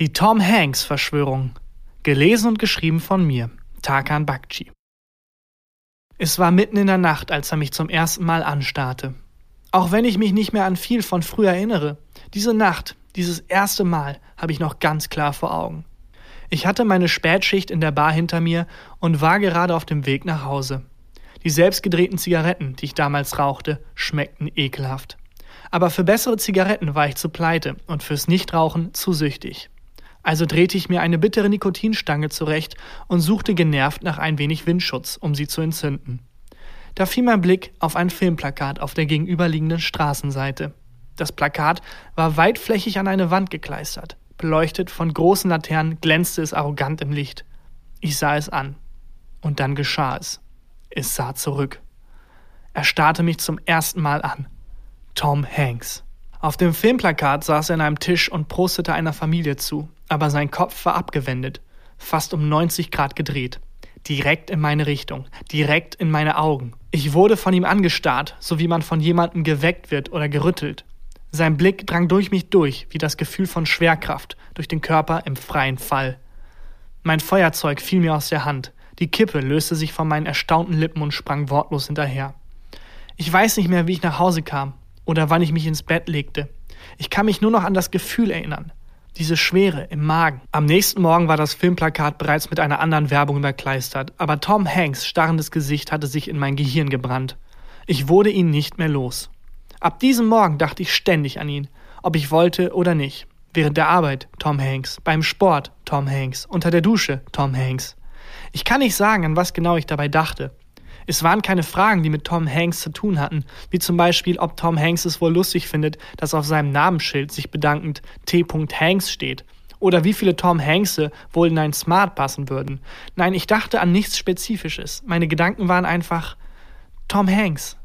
Die Tom Hanks Verschwörung. Gelesen und geschrieben von mir, Tarkan Bakci. Es war mitten in der Nacht, als er mich zum ersten Mal anstarrte. Auch wenn ich mich nicht mehr an viel von früher erinnere, diese Nacht, dieses erste Mal, habe ich noch ganz klar vor Augen. Ich hatte meine Spätschicht in der Bar hinter mir und war gerade auf dem Weg nach Hause. Die selbstgedrehten Zigaretten, die ich damals rauchte, schmeckten ekelhaft. Aber für bessere Zigaretten war ich zu pleite und fürs Nichtrauchen zu süchtig. Also drehte ich mir eine bittere Nikotinstange zurecht und suchte genervt nach ein wenig Windschutz, um sie zu entzünden. Da fiel mein Blick auf ein Filmplakat auf der gegenüberliegenden Straßenseite. Das Plakat war weitflächig an eine Wand gekleistert. Beleuchtet von großen Laternen glänzte es arrogant im Licht. Ich sah es an. Und dann geschah es. Es sah zurück. Er starrte mich zum ersten Mal an. Tom Hanks. Auf dem Filmplakat saß er an einem Tisch und prostete einer Familie zu aber sein Kopf war abgewendet, fast um 90 Grad gedreht. Direkt in meine Richtung, direkt in meine Augen. Ich wurde von ihm angestarrt, so wie man von jemandem geweckt wird oder gerüttelt. Sein Blick drang durch mich durch, wie das Gefühl von Schwerkraft durch den Körper im freien Fall. Mein Feuerzeug fiel mir aus der Hand, die Kippe löste sich von meinen erstaunten Lippen und sprang wortlos hinterher. Ich weiß nicht mehr, wie ich nach Hause kam oder wann ich mich ins Bett legte. Ich kann mich nur noch an das Gefühl erinnern diese Schwere im Magen. Am nächsten Morgen war das Filmplakat bereits mit einer anderen Werbung überkleistert, aber Tom Hanks starrendes Gesicht hatte sich in mein Gehirn gebrannt. Ich wurde ihn nicht mehr los. Ab diesem Morgen dachte ich ständig an ihn, ob ich wollte oder nicht. Während der Arbeit Tom Hanks, beim Sport Tom Hanks, unter der Dusche Tom Hanks. Ich kann nicht sagen, an was genau ich dabei dachte. Es waren keine Fragen, die mit Tom Hanks zu tun hatten, wie zum Beispiel, ob Tom Hanks es wohl lustig findet, dass auf seinem Namensschild sich bedankend T. Hanks steht. Oder wie viele Tom Hankse wohl in ein Smart passen würden. Nein, ich dachte an nichts Spezifisches. Meine Gedanken waren einfach Tom Hanks.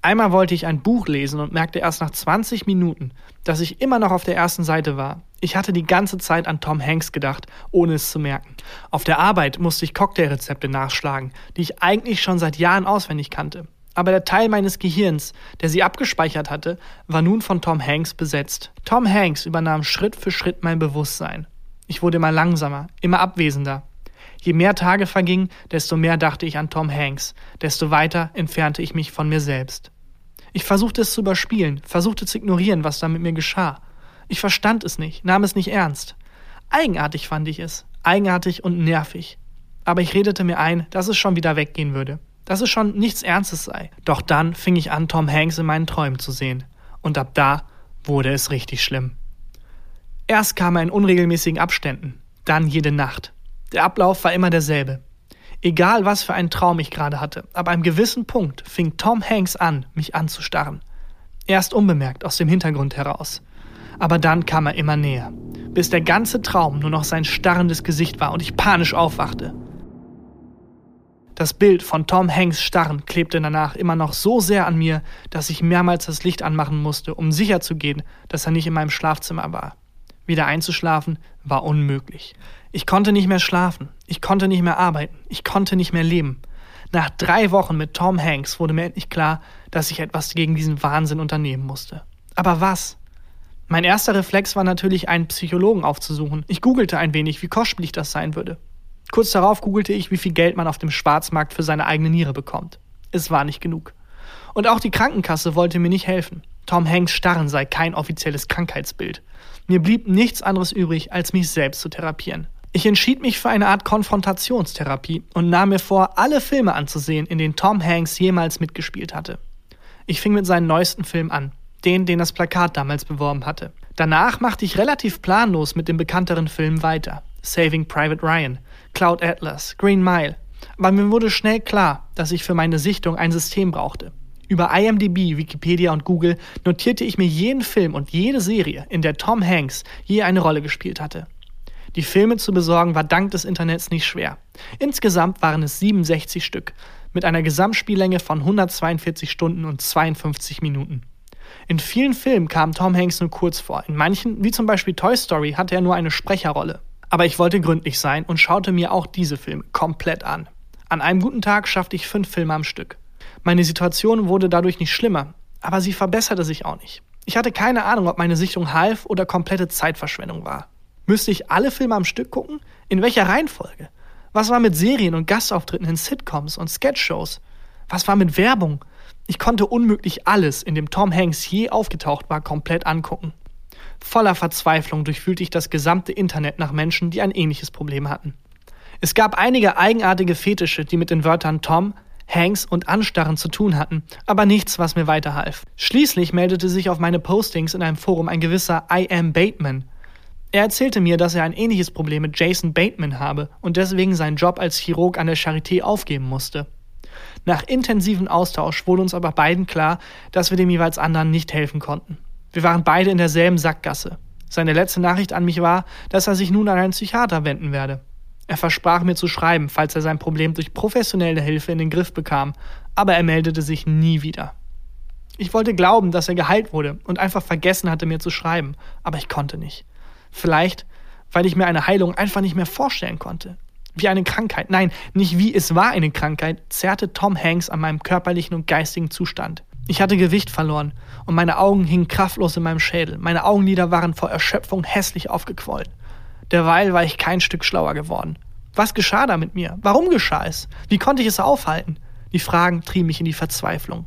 Einmal wollte ich ein Buch lesen und merkte erst nach 20 Minuten, dass ich immer noch auf der ersten Seite war. Ich hatte die ganze Zeit an Tom Hanks gedacht, ohne es zu merken. Auf der Arbeit musste ich Cocktailrezepte nachschlagen, die ich eigentlich schon seit Jahren auswendig kannte. Aber der Teil meines Gehirns, der sie abgespeichert hatte, war nun von Tom Hanks besetzt. Tom Hanks übernahm Schritt für Schritt mein Bewusstsein. Ich wurde immer langsamer, immer abwesender. Je mehr Tage vergingen, desto mehr dachte ich an Tom Hanks, desto weiter entfernte ich mich von mir selbst. Ich versuchte es zu überspielen, versuchte zu ignorieren, was da mit mir geschah. Ich verstand es nicht, nahm es nicht ernst. Eigenartig fand ich es, eigenartig und nervig. Aber ich redete mir ein, dass es schon wieder weggehen würde, dass es schon nichts Ernstes sei. Doch dann fing ich an, Tom Hanks in meinen Träumen zu sehen. Und ab da wurde es richtig schlimm. Erst kam er in unregelmäßigen Abständen, dann jede Nacht. Der Ablauf war immer derselbe. Egal was für einen Traum ich gerade hatte, ab einem gewissen Punkt fing Tom Hanks an, mich anzustarren. Erst unbemerkt aus dem Hintergrund heraus aber dann kam er immer näher, bis der ganze Traum nur noch sein starrendes Gesicht war und ich panisch aufwachte. Das Bild von Tom Hanks Starren klebte danach immer noch so sehr an mir, dass ich mehrmals das Licht anmachen musste, um sicherzugehen, dass er nicht in meinem Schlafzimmer war. Wieder einzuschlafen war unmöglich. Ich konnte nicht mehr schlafen, ich konnte nicht mehr arbeiten, ich konnte nicht mehr leben. Nach drei Wochen mit Tom Hanks wurde mir endlich klar, dass ich etwas gegen diesen Wahnsinn unternehmen musste. Aber was? Mein erster Reflex war natürlich, einen Psychologen aufzusuchen. Ich googelte ein wenig, wie kostspielig das sein würde. Kurz darauf googelte ich, wie viel Geld man auf dem Schwarzmarkt für seine eigene Niere bekommt. Es war nicht genug. Und auch die Krankenkasse wollte mir nicht helfen. Tom Hanks Starren sei kein offizielles Krankheitsbild. Mir blieb nichts anderes übrig, als mich selbst zu therapieren. Ich entschied mich für eine Art Konfrontationstherapie und nahm mir vor, alle Filme anzusehen, in denen Tom Hanks jemals mitgespielt hatte. Ich fing mit seinem neuesten Film an den, den das Plakat damals beworben hatte. Danach machte ich relativ planlos mit den bekannteren Filmen weiter. Saving Private Ryan, Cloud Atlas, Green Mile. Aber mir wurde schnell klar, dass ich für meine Sichtung ein System brauchte. Über IMDb, Wikipedia und Google notierte ich mir jeden Film und jede Serie, in der Tom Hanks je eine Rolle gespielt hatte. Die Filme zu besorgen war dank des Internets nicht schwer. Insgesamt waren es 67 Stück, mit einer Gesamtspiellänge von 142 Stunden und 52 Minuten. In vielen Filmen kam Tom Hanks nur kurz vor. In manchen, wie zum Beispiel Toy Story, hatte er nur eine Sprecherrolle. Aber ich wollte gründlich sein und schaute mir auch diese Filme komplett an. An einem guten Tag schaffte ich fünf Filme am Stück. Meine Situation wurde dadurch nicht schlimmer, aber sie verbesserte sich auch nicht. Ich hatte keine Ahnung, ob meine Sichtung half oder komplette Zeitverschwendung war. Müsste ich alle Filme am Stück gucken? In welcher Reihenfolge? Was war mit Serien und Gastauftritten in Sitcoms und Sketchshows? Was war mit Werbung? Ich konnte unmöglich alles, in dem Tom Hanks je aufgetaucht war, komplett angucken. Voller Verzweiflung durchfühlte ich das gesamte Internet nach Menschen, die ein ähnliches Problem hatten. Es gab einige eigenartige Fetische, die mit den Wörtern Tom, Hanks und Anstarren zu tun hatten, aber nichts, was mir weiterhalf. Schließlich meldete sich auf meine Postings in einem Forum ein gewisser I Am Bateman. Er erzählte mir, dass er ein ähnliches Problem mit Jason Bateman habe und deswegen seinen Job als Chirurg an der Charité aufgeben musste. Nach intensivem Austausch wurde uns aber beiden klar, dass wir dem jeweils anderen nicht helfen konnten. Wir waren beide in derselben Sackgasse. Seine letzte Nachricht an mich war, dass er sich nun an einen Psychiater wenden werde. Er versprach mir zu schreiben, falls er sein Problem durch professionelle Hilfe in den Griff bekam, aber er meldete sich nie wieder. Ich wollte glauben, dass er geheilt wurde und einfach vergessen hatte, mir zu schreiben, aber ich konnte nicht. Vielleicht, weil ich mir eine Heilung einfach nicht mehr vorstellen konnte. Wie eine Krankheit, nein, nicht wie es war eine Krankheit, zerrte Tom Hanks an meinem körperlichen und geistigen Zustand. Ich hatte Gewicht verloren und meine Augen hingen kraftlos in meinem Schädel. Meine Augenlider waren vor Erschöpfung hässlich aufgequollen. Derweil war ich kein Stück schlauer geworden. Was geschah da mit mir? Warum geschah es? Wie konnte ich es aufhalten? Die Fragen trieben mich in die Verzweiflung.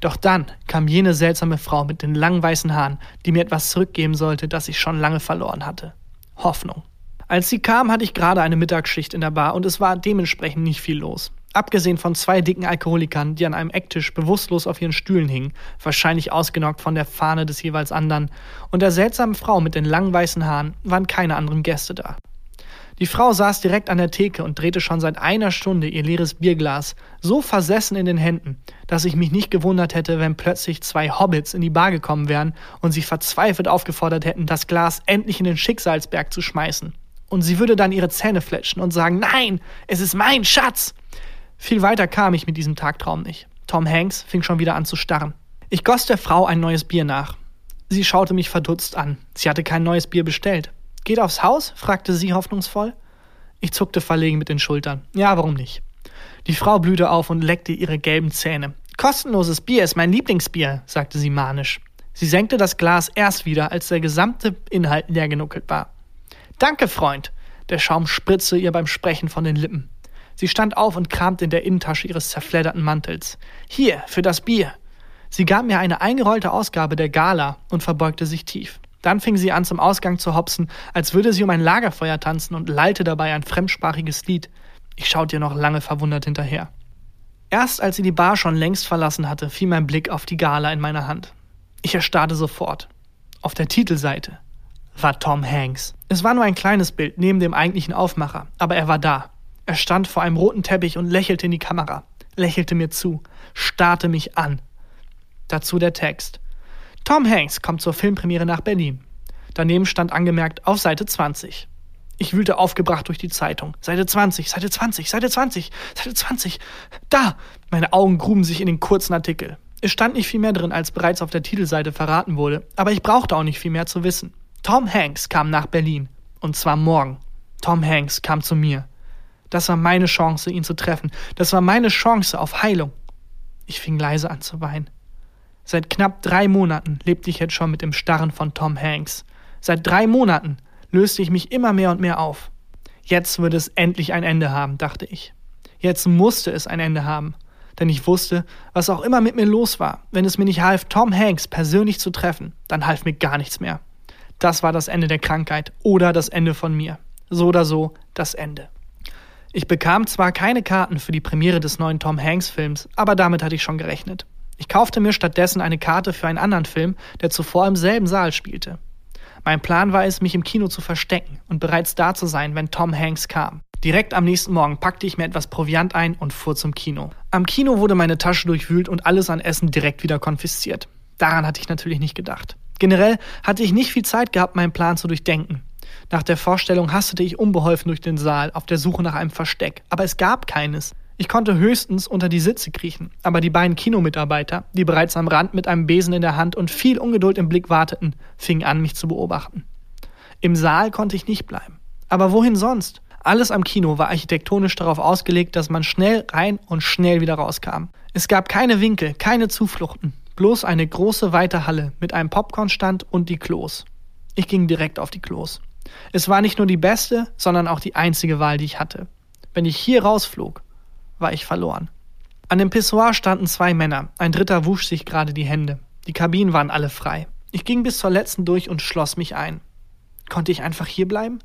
Doch dann kam jene seltsame Frau mit den langen weißen Haaren, die mir etwas zurückgeben sollte, das ich schon lange verloren hatte. Hoffnung. Als sie kam, hatte ich gerade eine Mittagsschicht in der Bar und es war dementsprechend nicht viel los. Abgesehen von zwei dicken Alkoholikern, die an einem Ecktisch bewusstlos auf ihren Stühlen hingen, wahrscheinlich ausgenockt von der Fahne des jeweils anderen, und der seltsamen Frau mit den langen weißen Haaren, waren keine anderen Gäste da. Die Frau saß direkt an der Theke und drehte schon seit einer Stunde ihr leeres Bierglas, so versessen in den Händen, dass ich mich nicht gewundert hätte, wenn plötzlich zwei Hobbits in die Bar gekommen wären und sie verzweifelt aufgefordert hätten, das Glas endlich in den Schicksalsberg zu schmeißen. Und sie würde dann ihre Zähne fletschen und sagen, nein, es ist mein Schatz. Viel weiter kam ich mit diesem Tagtraum nicht. Tom Hanks fing schon wieder an zu starren. Ich goss der Frau ein neues Bier nach. Sie schaute mich verdutzt an. Sie hatte kein neues Bier bestellt. Geht aufs Haus? fragte sie hoffnungsvoll. Ich zuckte verlegen mit den Schultern. Ja, warum nicht? Die Frau blühte auf und leckte ihre gelben Zähne. Kostenloses Bier ist mein Lieblingsbier, sagte sie manisch. Sie senkte das Glas erst wieder, als der gesamte Inhalt leer genuckelt war. Danke, Freund. Der Schaum spritzte ihr beim Sprechen von den Lippen. Sie stand auf und kramte in der Innentasche ihres zerfledderten Mantels. Hier, für das Bier. Sie gab mir eine eingerollte Ausgabe der Gala und verbeugte sich tief. Dann fing sie an, zum Ausgang zu hopsen, als würde sie um ein Lagerfeuer tanzen und lallte dabei ein fremdsprachiges Lied. Ich schaute ihr noch lange verwundert hinterher. Erst als sie die Bar schon längst verlassen hatte, fiel mein Blick auf die Gala in meiner Hand. Ich erstarrte sofort. Auf der Titelseite war Tom Hanks. Es war nur ein kleines Bild neben dem eigentlichen Aufmacher, aber er war da. Er stand vor einem roten Teppich und lächelte in die Kamera, lächelte mir zu, starrte mich an. Dazu der Text. Tom Hanks kommt zur Filmpremiere nach Berlin. Daneben stand angemerkt auf Seite 20. Ich wühlte aufgebracht durch die Zeitung. Seite 20, Seite 20, Seite 20, Seite 20. Da! Meine Augen gruben sich in den kurzen Artikel. Es stand nicht viel mehr drin, als bereits auf der Titelseite verraten wurde, aber ich brauchte auch nicht viel mehr zu wissen. Tom Hanks kam nach Berlin. Und zwar morgen. Tom Hanks kam zu mir. Das war meine Chance, ihn zu treffen. Das war meine Chance auf Heilung. Ich fing leise an zu weinen. Seit knapp drei Monaten lebte ich jetzt schon mit dem Starren von Tom Hanks. Seit drei Monaten löste ich mich immer mehr und mehr auf. Jetzt würde es endlich ein Ende haben, dachte ich. Jetzt musste es ein Ende haben. Denn ich wusste, was auch immer mit mir los war, wenn es mir nicht half, Tom Hanks persönlich zu treffen, dann half mir gar nichts mehr. Das war das Ende der Krankheit oder das Ende von mir. So oder so das Ende. Ich bekam zwar keine Karten für die Premiere des neuen Tom Hanks Films, aber damit hatte ich schon gerechnet. Ich kaufte mir stattdessen eine Karte für einen anderen Film, der zuvor im selben Saal spielte. Mein Plan war es, mich im Kino zu verstecken und bereits da zu sein, wenn Tom Hanks kam. Direkt am nächsten Morgen packte ich mir etwas Proviant ein und fuhr zum Kino. Am Kino wurde meine Tasche durchwühlt und alles an Essen direkt wieder konfisziert. Daran hatte ich natürlich nicht gedacht. Generell hatte ich nicht viel Zeit gehabt, meinen Plan zu durchdenken. Nach der Vorstellung hastete ich unbeholfen durch den Saal auf der Suche nach einem Versteck, aber es gab keines. Ich konnte höchstens unter die Sitze kriechen, aber die beiden Kinomitarbeiter, die bereits am Rand mit einem Besen in der Hand und viel Ungeduld im Blick warteten, fingen an, mich zu beobachten. Im Saal konnte ich nicht bleiben. Aber wohin sonst? Alles am Kino war architektonisch darauf ausgelegt, dass man schnell rein und schnell wieder rauskam. Es gab keine Winkel, keine Zufluchten, bloß eine große weite Halle mit einem Popcornstand und die Klos. Ich ging direkt auf die Klos. Es war nicht nur die beste, sondern auch die einzige Wahl, die ich hatte. Wenn ich hier rausflog, war ich verloren. An dem Pissoir standen zwei Männer, ein dritter wusch sich gerade die Hände. Die Kabinen waren alle frei. Ich ging bis zur letzten durch und schloss mich ein. Konnte ich einfach hier bleiben?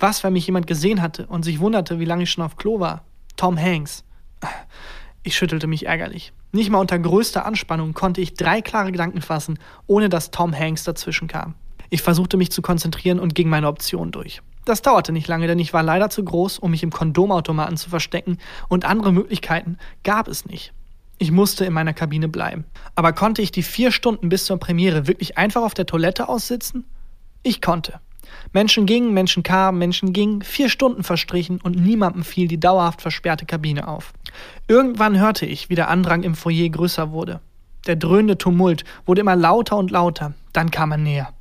Was, wenn mich jemand gesehen hatte und sich wunderte, wie lange ich schon auf Klo war? Tom Hanks. Ich schüttelte mich ärgerlich. Nicht mal unter größter Anspannung konnte ich drei klare Gedanken fassen, ohne dass Tom Hanks dazwischen kam. Ich versuchte mich zu konzentrieren und ging meine Optionen durch. Das dauerte nicht lange, denn ich war leider zu groß, um mich im Kondomautomaten zu verstecken, und andere Möglichkeiten gab es nicht. Ich musste in meiner Kabine bleiben. Aber konnte ich die vier Stunden bis zur Premiere wirklich einfach auf der Toilette aussitzen? Ich konnte. Menschen gingen, Menschen kamen, Menschen gingen, vier Stunden verstrichen und niemandem fiel die dauerhaft versperrte Kabine auf. Irgendwann hörte ich, wie der Andrang im Foyer größer wurde. Der dröhnende Tumult wurde immer lauter und lauter, dann kam er näher.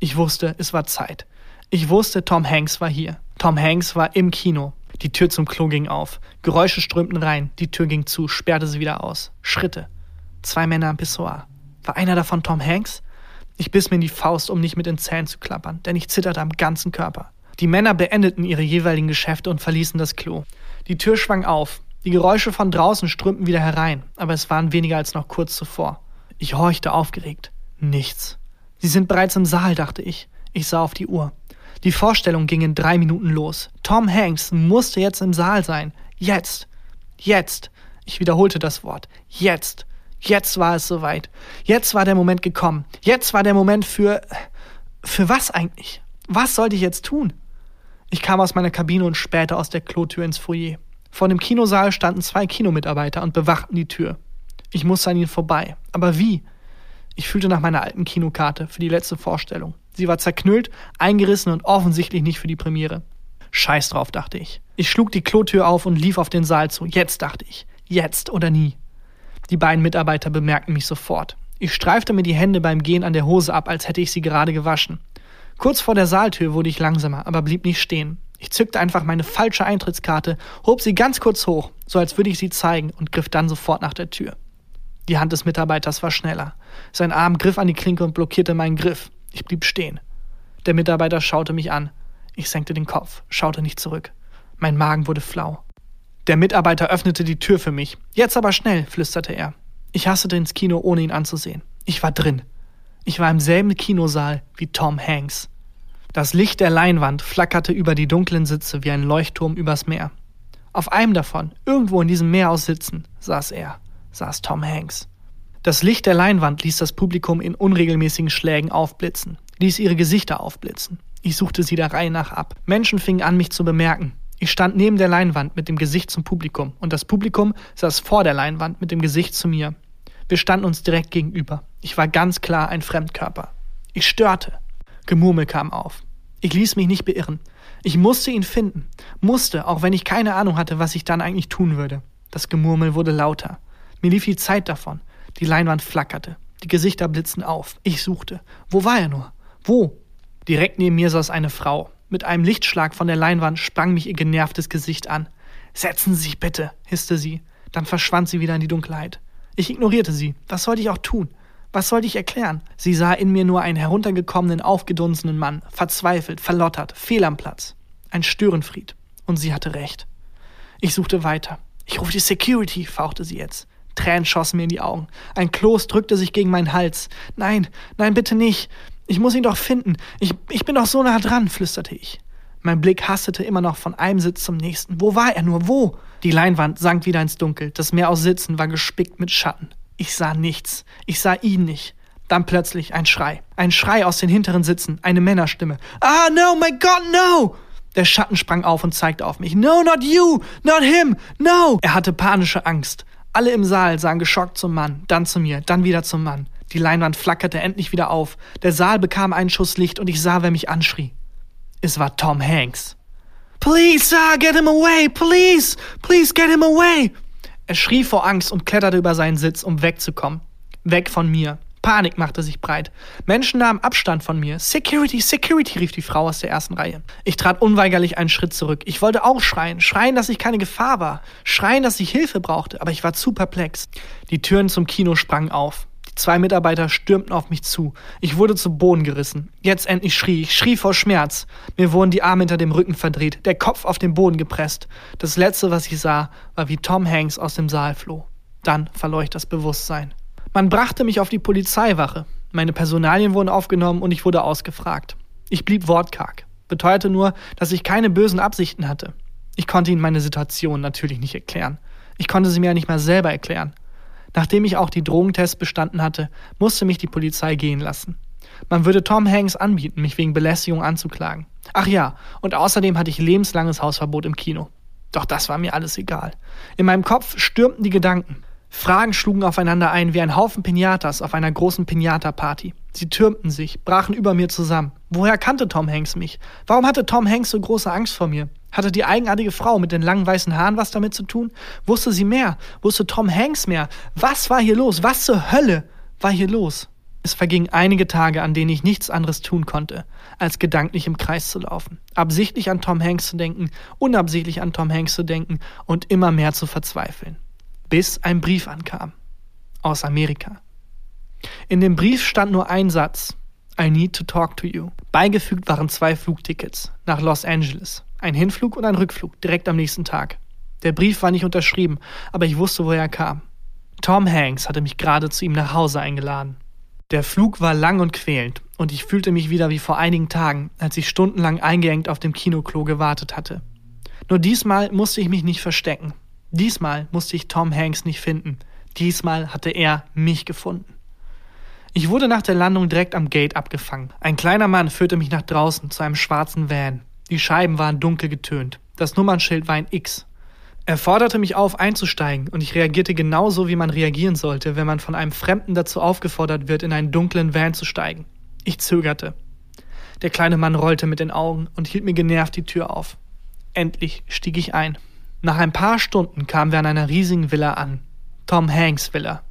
Ich wusste, es war Zeit. Ich wusste, Tom Hanks war hier. Tom Hanks war im Kino. Die Tür zum Klo ging auf. Geräusche strömten rein. Die Tür ging zu, sperrte sie wieder aus. Schritte. Zwei Männer am Pissoir. War einer davon Tom Hanks? Ich biss mir in die Faust, um nicht mit den Zähnen zu klappern, denn ich zitterte am ganzen Körper. Die Männer beendeten ihre jeweiligen Geschäfte und verließen das Klo. Die Tür schwang auf. Die Geräusche von draußen strömten wieder herein, aber es waren weniger als noch kurz zuvor. Ich horchte aufgeregt. Nichts. Sie sind bereits im Saal, dachte ich. Ich sah auf die Uhr. Die Vorstellung ging in drei Minuten los. Tom Hanks musste jetzt im Saal sein. Jetzt. Jetzt. Ich wiederholte das Wort. Jetzt. Jetzt war es soweit. Jetzt war der Moment gekommen. Jetzt war der Moment für. Für was eigentlich? Was sollte ich jetzt tun? Ich kam aus meiner Kabine und spähte aus der Klotür ins Foyer. Vor dem Kinosaal standen zwei Kinomitarbeiter und bewachten die Tür. Ich musste an ihnen vorbei. Aber wie? Ich fühlte nach meiner alten Kinokarte für die letzte Vorstellung. Sie war zerknüllt, eingerissen und offensichtlich nicht für die Premiere. Scheiß drauf, dachte ich. Ich schlug die Klotür auf und lief auf den Saal zu. Jetzt, dachte ich. Jetzt oder nie. Die beiden Mitarbeiter bemerkten mich sofort. Ich streifte mir die Hände beim Gehen an der Hose ab, als hätte ich sie gerade gewaschen. Kurz vor der Saaltür wurde ich langsamer, aber blieb nicht stehen. Ich zückte einfach meine falsche Eintrittskarte, hob sie ganz kurz hoch, so als würde ich sie zeigen, und griff dann sofort nach der Tür. Die Hand des Mitarbeiters war schneller. Sein Arm griff an die Klinke und blockierte meinen Griff. Ich blieb stehen. Der Mitarbeiter schaute mich an. Ich senkte den Kopf, schaute nicht zurück. Mein Magen wurde flau. Der Mitarbeiter öffnete die Tür für mich. Jetzt aber schnell, flüsterte er. Ich hastete ins Kino, ohne ihn anzusehen. Ich war drin. Ich war im selben Kinosaal wie Tom Hanks. Das Licht der Leinwand flackerte über die dunklen Sitze wie ein Leuchtturm übers Meer. Auf einem davon, irgendwo in diesem Meer aus Sitzen, saß er, saß Tom Hanks. Das Licht der Leinwand ließ das Publikum in unregelmäßigen Schlägen aufblitzen, ließ ihre Gesichter aufblitzen. Ich suchte sie der Reihe nach ab. Menschen fingen an, mich zu bemerken. Ich stand neben der Leinwand mit dem Gesicht zum Publikum und das Publikum saß vor der Leinwand mit dem Gesicht zu mir. Wir standen uns direkt gegenüber. Ich war ganz klar ein Fremdkörper. Ich störte. Gemurmel kam auf. Ich ließ mich nicht beirren. Ich musste ihn finden. Musste, auch wenn ich keine Ahnung hatte, was ich dann eigentlich tun würde. Das Gemurmel wurde lauter. Mir lief die Zeit davon. Die Leinwand flackerte. Die Gesichter blitzten auf. Ich suchte. Wo war er nur? Wo? Direkt neben mir saß eine Frau. Mit einem Lichtschlag von der Leinwand sprang mich ihr genervtes Gesicht an. Setzen Sie sich bitte, hisste sie. Dann verschwand sie wieder in die Dunkelheit. Ich ignorierte sie. Was sollte ich auch tun? Was sollte ich erklären? Sie sah in mir nur einen heruntergekommenen, aufgedunsenen Mann, verzweifelt, verlottert, fehl am Platz. Ein Störenfried. Und sie hatte recht. Ich suchte weiter. Ich rufe die Security, fauchte sie jetzt. Tränen schossen mir in die Augen. Ein Kloß drückte sich gegen meinen Hals. Nein, nein, bitte nicht. Ich muss ihn doch finden. Ich, ich bin doch so nah dran, flüsterte ich. Mein Blick hastete immer noch von einem Sitz zum nächsten. Wo war er nur? Wo? Die Leinwand sank wieder ins Dunkel. Das Meer aus Sitzen war gespickt mit Schatten. Ich sah nichts. Ich sah ihn nicht. Dann plötzlich ein Schrei. Ein Schrei aus den hinteren Sitzen. Eine Männerstimme. Ah, no, my God, no! Der Schatten sprang auf und zeigte auf mich. No, not you! Not him! No! Er hatte panische Angst. Alle im Saal sahen geschockt zum Mann, dann zu mir, dann wieder zum Mann. Die Leinwand flackerte endlich wieder auf. Der Saal bekam einen Schuss Licht und ich sah, wer mich anschrie. Es war Tom Hanks. Please, sir, get him away! Please! Please get him away! Er schrie vor Angst und kletterte über seinen Sitz, um wegzukommen. Weg von mir. Panik machte sich breit. Menschen nahmen Abstand von mir. Security, Security, rief die Frau aus der ersten Reihe. Ich trat unweigerlich einen Schritt zurück. Ich wollte auch schreien. Schreien, dass ich keine Gefahr war. Schreien, dass ich Hilfe brauchte. Aber ich war zu perplex. Die Türen zum Kino sprangen auf. Zwei Mitarbeiter stürmten auf mich zu. Ich wurde zu Boden gerissen. Jetzt endlich schrie ich, schrie vor Schmerz. Mir wurden die Arme hinter dem Rücken verdreht, der Kopf auf den Boden gepresst. Das letzte, was ich sah, war, wie Tom Hanks aus dem Saal floh. Dann verlor ich das Bewusstsein. Man brachte mich auf die Polizeiwache. Meine Personalien wurden aufgenommen und ich wurde ausgefragt. Ich blieb wortkarg, beteuerte nur, dass ich keine bösen Absichten hatte. Ich konnte ihnen meine Situation natürlich nicht erklären. Ich konnte sie mir ja nicht mal selber erklären. Nachdem ich auch die Drogentests bestanden hatte, musste mich die Polizei gehen lassen. Man würde Tom Hanks anbieten, mich wegen Belästigung anzuklagen. Ach ja, und außerdem hatte ich lebenslanges Hausverbot im Kino. Doch das war mir alles egal. In meinem Kopf stürmten die Gedanken. Fragen schlugen aufeinander ein wie ein Haufen Pinatas auf einer großen Pinata-Party. Sie türmten sich, brachen über mir zusammen. Woher kannte Tom Hanks mich? Warum hatte Tom Hanks so große Angst vor mir? Hatte die eigenartige Frau mit den langen weißen Haaren was damit zu tun? Wusste sie mehr? Wusste Tom Hanks mehr? Was war hier los? Was zur Hölle war hier los? Es vergingen einige Tage, an denen ich nichts anderes tun konnte, als gedanklich im Kreis zu laufen, absichtlich an Tom Hanks zu denken, unabsichtlich an Tom Hanks zu denken und immer mehr zu verzweifeln bis ein Brief ankam. Aus Amerika. In dem Brief stand nur ein Satz. I need to talk to you. Beigefügt waren zwei Flugtickets nach Los Angeles. Ein Hinflug und ein Rückflug direkt am nächsten Tag. Der Brief war nicht unterschrieben, aber ich wusste, woher er kam. Tom Hanks hatte mich gerade zu ihm nach Hause eingeladen. Der Flug war lang und quälend, und ich fühlte mich wieder wie vor einigen Tagen, als ich stundenlang eingeengt auf dem Kinoklo gewartet hatte. Nur diesmal musste ich mich nicht verstecken. Diesmal musste ich Tom Hanks nicht finden. Diesmal hatte er mich gefunden. Ich wurde nach der Landung direkt am Gate abgefangen. Ein kleiner Mann führte mich nach draußen zu einem schwarzen Van. Die Scheiben waren dunkel getönt. Das Nummernschild war ein X. Er forderte mich auf, einzusteigen, und ich reagierte genauso, wie man reagieren sollte, wenn man von einem Fremden dazu aufgefordert wird, in einen dunklen Van zu steigen. Ich zögerte. Der kleine Mann rollte mit den Augen und hielt mir genervt die Tür auf. Endlich stieg ich ein. Nach ein paar Stunden kamen wir an einer riesigen Villa an. Tom Hanks Villa.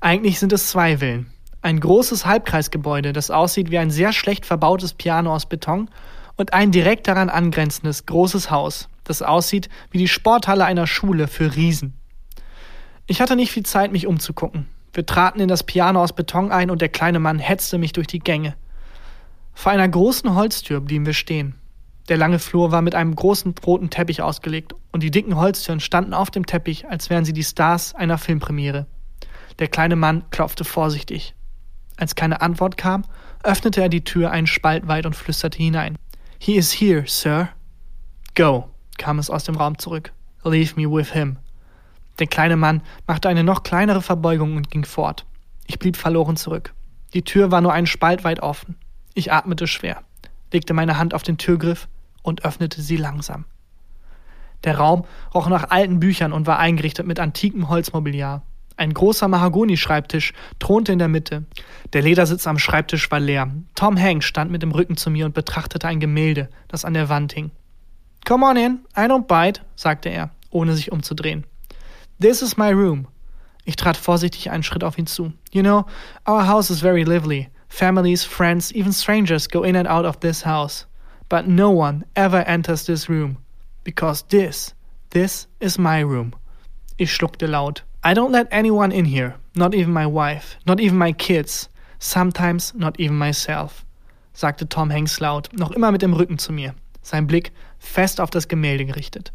Eigentlich sind es zwei Villen. Ein großes Halbkreisgebäude, das aussieht wie ein sehr schlecht verbautes Piano aus Beton, und ein direkt daran angrenzendes großes Haus, das aussieht wie die Sporthalle einer Schule für Riesen. Ich hatte nicht viel Zeit, mich umzugucken. Wir traten in das Piano aus Beton ein und der kleine Mann hetzte mich durch die Gänge. Vor einer großen Holztür blieben wir stehen. Der lange Flur war mit einem großen roten Teppich ausgelegt und die dicken Holztüren standen auf dem Teppich, als wären sie die Stars einer Filmpremiere. Der kleine Mann klopfte vorsichtig. Als keine Antwort kam, öffnete er die Tür einen Spalt weit und flüsterte hinein. He is here, Sir. Go, kam es aus dem Raum zurück. Leave me with him. Der kleine Mann machte eine noch kleinere Verbeugung und ging fort. Ich blieb verloren zurück. Die Tür war nur einen Spalt weit offen. Ich atmete schwer, legte meine Hand auf den Türgriff und öffnete sie langsam. Der Raum roch nach alten Büchern und war eingerichtet mit antikem Holzmobiliar. Ein großer Mahagoni-Schreibtisch thronte in der Mitte. Der Ledersitz am Schreibtisch war leer. Tom Hanks stand mit dem Rücken zu mir und betrachtete ein Gemälde, das an der Wand hing. Come on in, I don't bite, sagte er, ohne sich umzudrehen. This is my room. Ich trat vorsichtig einen Schritt auf ihn zu. You know, our house is very lively. Families, friends, even strangers go in and out of this house. But no one ever enters this room, because this, this is my room. Ich schluckte laut. I don't let anyone in here, not even my wife, not even my kids, sometimes not even myself, sagte Tom Hanks laut, noch immer mit dem Rücken zu mir, sein Blick fest auf das Gemälde gerichtet.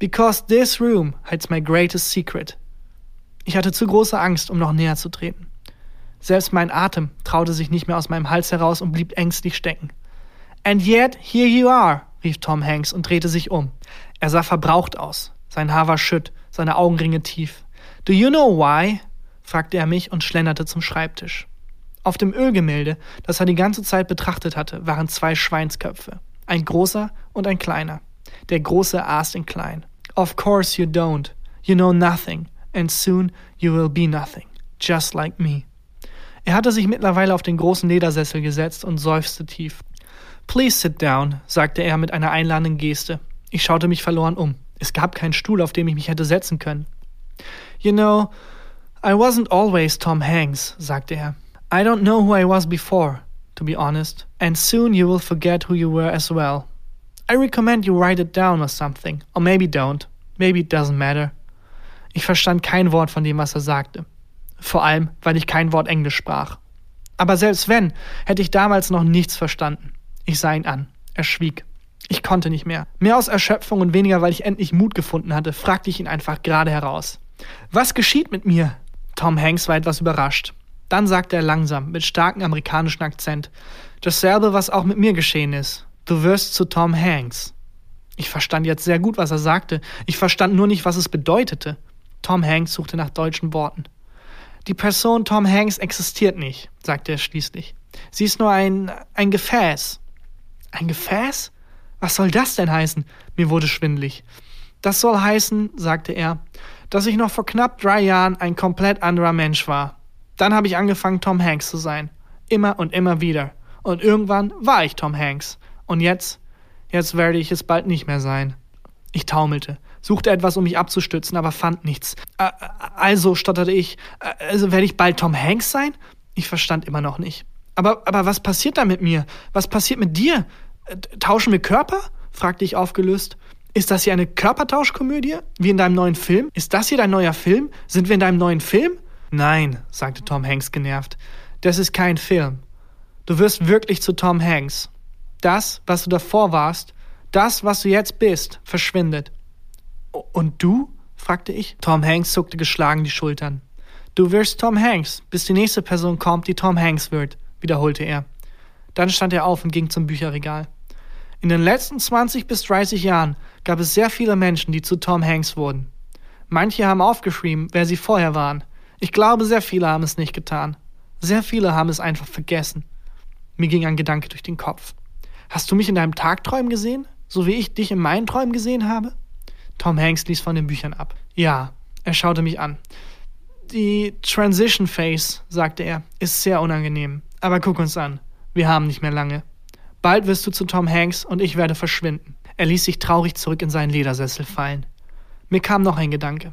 Because this room hides my greatest secret. Ich hatte zu große Angst, um noch näher zu treten. Selbst mein Atem traute sich nicht mehr aus meinem Hals heraus und blieb ängstlich stecken. And yet, here you are, rief Tom Hanks und drehte sich um. Er sah verbraucht aus. Sein Haar war schütt, seine Augenringe tief. Do you know why? fragte er mich und schlenderte zum Schreibtisch. Auf dem Ölgemälde, das er die ganze Zeit betrachtet hatte, waren zwei Schweinsköpfe. Ein großer und ein kleiner. Der große aß den kleinen. Of course you don't. You know nothing. And soon you will be nothing. Just like me. Er hatte sich mittlerweile auf den großen Ledersessel gesetzt und seufzte tief. Please sit down, sagte er mit einer einladenden Geste. Ich schaute mich verloren um. Es gab keinen Stuhl, auf dem ich mich hätte setzen können. You know, I wasn't always Tom Hanks, sagte er. I don't know who I was before, to be honest, and soon you will forget who you were as well. I recommend you write it down or something, or maybe don't. Maybe it doesn't matter. Ich verstand kein Wort von dem, was er sagte. Vor allem, weil ich kein Wort Englisch sprach. Aber selbst wenn, hätte ich damals noch nichts verstanden. Ich sah ihn an. Er schwieg. Ich konnte nicht mehr. Mehr aus Erschöpfung und weniger, weil ich endlich Mut gefunden hatte, fragte ich ihn einfach gerade heraus. Was geschieht mit mir? Tom Hanks war etwas überrascht. Dann sagte er langsam, mit starkem amerikanischen Akzent, dasselbe, was auch mit mir geschehen ist. Du wirst zu Tom Hanks. Ich verstand jetzt sehr gut, was er sagte. Ich verstand nur nicht, was es bedeutete. Tom Hanks suchte nach deutschen Worten. Die Person Tom Hanks existiert nicht, sagte er schließlich. Sie ist nur ein, ein Gefäß. Ein Gefäß? Was soll das denn heißen? Mir wurde schwindlig. Das soll heißen, sagte er, dass ich noch vor knapp drei Jahren ein komplett anderer Mensch war. Dann habe ich angefangen, Tom Hanks zu sein. Immer und immer wieder. Und irgendwann war ich Tom Hanks. Und jetzt, jetzt werde ich es bald nicht mehr sein. Ich taumelte, suchte etwas, um mich abzustützen, aber fand nichts. Also, stotterte ich, also werde ich bald Tom Hanks sein? Ich verstand immer noch nicht. Aber, aber was passiert da mit mir? Was passiert mit dir? Tauschen wir Körper? fragte ich aufgelöst. Ist das hier eine Körpertauschkomödie? Wie in deinem neuen Film? Ist das hier dein neuer Film? Sind wir in deinem neuen Film? Nein, sagte Tom Hanks genervt. Das ist kein Film. Du wirst wirklich zu Tom Hanks. Das, was du davor warst, das, was du jetzt bist, verschwindet. Und du? fragte ich. Tom Hanks zuckte geschlagen die Schultern. Du wirst Tom Hanks, bis die nächste Person kommt, die Tom Hanks wird, wiederholte er. Dann stand er auf und ging zum Bücherregal. In den letzten 20 bis 30 Jahren gab es sehr viele Menschen, die zu Tom Hanks wurden. Manche haben aufgeschrieben, wer sie vorher waren. Ich glaube, sehr viele haben es nicht getan. Sehr viele haben es einfach vergessen. Mir ging ein Gedanke durch den Kopf. Hast du mich in deinem Tagträumen gesehen? So wie ich dich in meinen Träumen gesehen habe? Tom Hanks ließ von den Büchern ab. Ja, er schaute mich an. Die Transition Phase, sagte er, ist sehr unangenehm. Aber guck uns an. Wir haben nicht mehr lange. Bald wirst du zu Tom Hanks und ich werde verschwinden. Er ließ sich traurig zurück in seinen Ledersessel fallen. Mir kam noch ein Gedanke.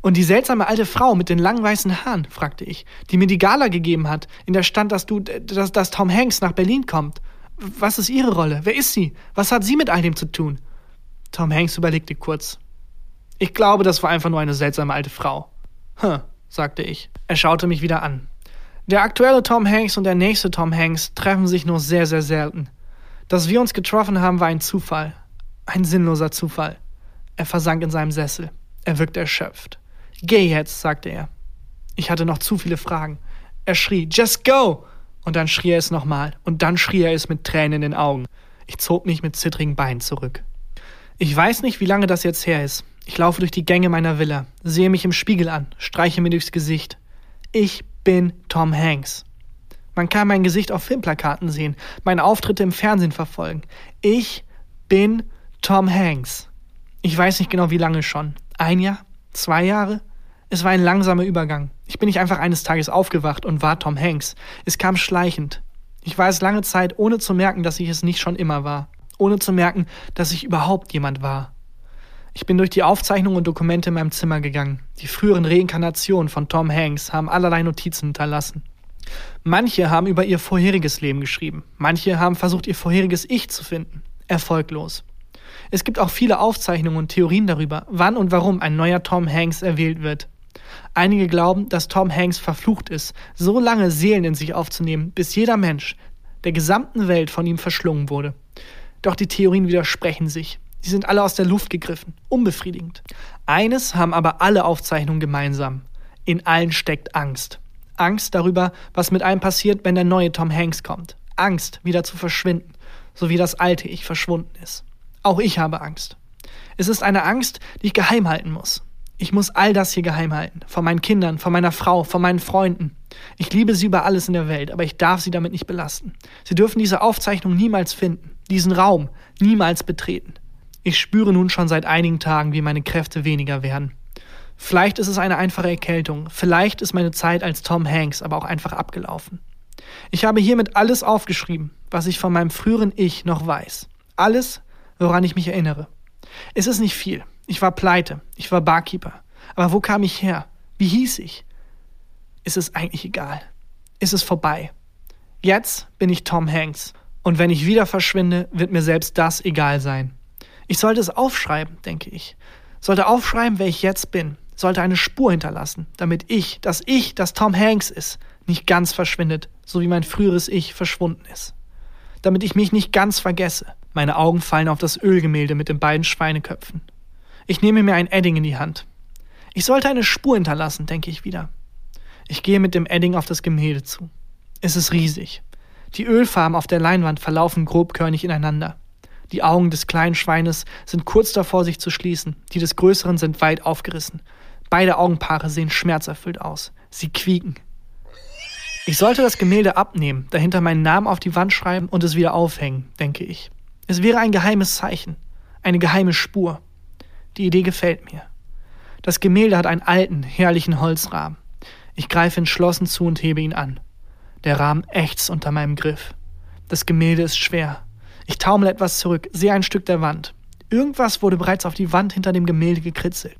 Und die seltsame alte Frau mit den langen weißen Haaren, fragte ich, die mir die Gala gegeben hat, in der stand, dass du, dass, dass Tom Hanks nach Berlin kommt. Was ist ihre Rolle? Wer ist sie? Was hat sie mit all dem zu tun? Tom Hanks überlegte kurz. Ich glaube, das war einfach nur eine seltsame alte Frau. Hm, sagte ich. Er schaute mich wieder an. Der aktuelle Tom Hanks und der nächste Tom Hanks treffen sich nur sehr, sehr selten. Dass wir uns getroffen haben, war ein Zufall. Ein sinnloser Zufall. Er versank in seinem Sessel. Er wirkte erschöpft. Geh jetzt, sagte er. Ich hatte noch zu viele Fragen. Er schrie, Just go! Und dann schrie er es nochmal. Und dann schrie er es mit Tränen in den Augen. Ich zog mich mit zittrigen Beinen zurück. Ich weiß nicht, wie lange das jetzt her ist. Ich laufe durch die Gänge meiner Villa, sehe mich im Spiegel an, streiche mir durchs Gesicht. Ich bin Tom Hanks. Man kann mein Gesicht auf Filmplakaten sehen, meine Auftritte im Fernsehen verfolgen. Ich bin Tom Hanks. Ich weiß nicht genau, wie lange schon. Ein Jahr? Zwei Jahre? Es war ein langsamer Übergang. Ich bin nicht einfach eines Tages aufgewacht und war Tom Hanks. Es kam schleichend. Ich war es lange Zeit, ohne zu merken, dass ich es nicht schon immer war. Ohne zu merken, dass ich überhaupt jemand war. Ich bin durch die Aufzeichnungen und Dokumente in meinem Zimmer gegangen. Die früheren Reinkarnationen von Tom Hanks haben allerlei Notizen hinterlassen. Manche haben über ihr vorheriges Leben geschrieben. Manche haben versucht, ihr vorheriges Ich zu finden. Erfolglos. Es gibt auch viele Aufzeichnungen und Theorien darüber, wann und warum ein neuer Tom Hanks erwählt wird. Einige glauben, dass Tom Hanks verflucht ist, so lange Seelen in sich aufzunehmen, bis jeder Mensch der gesamten Welt von ihm verschlungen wurde. Doch die Theorien widersprechen sich. Sie sind alle aus der Luft gegriffen, unbefriedigend. Eines haben aber alle Aufzeichnungen gemeinsam. In allen steckt Angst. Angst darüber, was mit einem passiert, wenn der neue Tom Hanks kommt. Angst, wieder zu verschwinden, so wie das alte Ich verschwunden ist. Auch ich habe Angst. Es ist eine Angst, die ich geheim halten muss. Ich muss all das hier geheim halten. Von meinen Kindern, von meiner Frau, von meinen Freunden. Ich liebe sie über alles in der Welt, aber ich darf sie damit nicht belasten. Sie dürfen diese Aufzeichnung niemals finden, diesen Raum niemals betreten. Ich spüre nun schon seit einigen Tagen, wie meine Kräfte weniger werden. Vielleicht ist es eine einfache Erkältung, vielleicht ist meine Zeit als Tom Hanks aber auch einfach abgelaufen. Ich habe hiermit alles aufgeschrieben, was ich von meinem früheren Ich noch weiß. Alles, woran ich mich erinnere. Es ist nicht viel. Ich war pleite, ich war Barkeeper. Aber wo kam ich her? Wie hieß ich? Ist es eigentlich egal. Ist es vorbei. Jetzt bin ich Tom Hanks. Und wenn ich wieder verschwinde, wird mir selbst das egal sein. Ich sollte es aufschreiben, denke ich. Sollte aufschreiben, wer ich jetzt bin sollte eine Spur hinterlassen, damit ich, das Ich, das Tom Hanks ist, nicht ganz verschwindet, so wie mein früheres Ich verschwunden ist. Damit ich mich nicht ganz vergesse. Meine Augen fallen auf das Ölgemälde mit den beiden Schweineköpfen. Ich nehme mir ein Edding in die Hand. Ich sollte eine Spur hinterlassen, denke ich wieder. Ich gehe mit dem Edding auf das Gemälde zu. Es ist riesig. Die Ölfarben auf der Leinwand verlaufen grobkörnig ineinander. Die Augen des kleinen Schweines sind kurz davor, sich zu schließen, die des größeren sind weit aufgerissen. Beide Augenpaare sehen schmerzerfüllt aus. Sie quieken. Ich sollte das Gemälde abnehmen, dahinter meinen Namen auf die Wand schreiben und es wieder aufhängen, denke ich. Es wäre ein geheimes Zeichen, eine geheime Spur. Die Idee gefällt mir. Das Gemälde hat einen alten, herrlichen Holzrahmen. Ich greife entschlossen zu und hebe ihn an. Der Rahmen ächzt unter meinem Griff. Das Gemälde ist schwer. Ich taumel etwas zurück, sehe ein Stück der Wand. Irgendwas wurde bereits auf die Wand hinter dem Gemälde gekritzelt.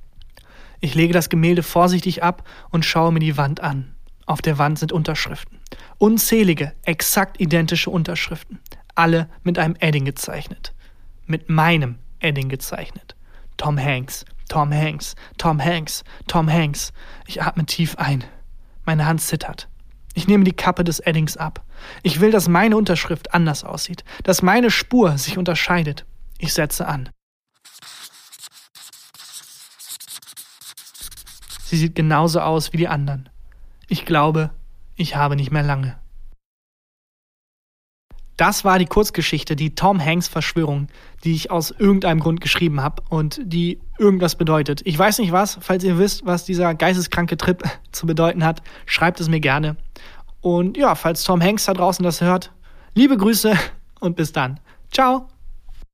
Ich lege das Gemälde vorsichtig ab und schaue mir die Wand an. Auf der Wand sind Unterschriften. Unzählige, exakt identische Unterschriften. Alle mit einem Edding gezeichnet. Mit meinem Edding gezeichnet. Tom Hanks, Tom Hanks, Tom Hanks, Tom Hanks. Ich atme tief ein. Meine Hand zittert. Ich nehme die Kappe des Eddings ab. Ich will, dass meine Unterschrift anders aussieht, dass meine Spur sich unterscheidet. Ich setze an. Sie sieht genauso aus wie die anderen. Ich glaube, ich habe nicht mehr lange. Das war die Kurzgeschichte, die Tom Hanks Verschwörung, die ich aus irgendeinem Grund geschrieben habe und die irgendwas bedeutet. Ich weiß nicht was, falls ihr wisst, was dieser geisteskranke Trip zu bedeuten hat, schreibt es mir gerne. Und ja, falls Tom Hanks da draußen das hört, liebe Grüße und bis dann. Ciao.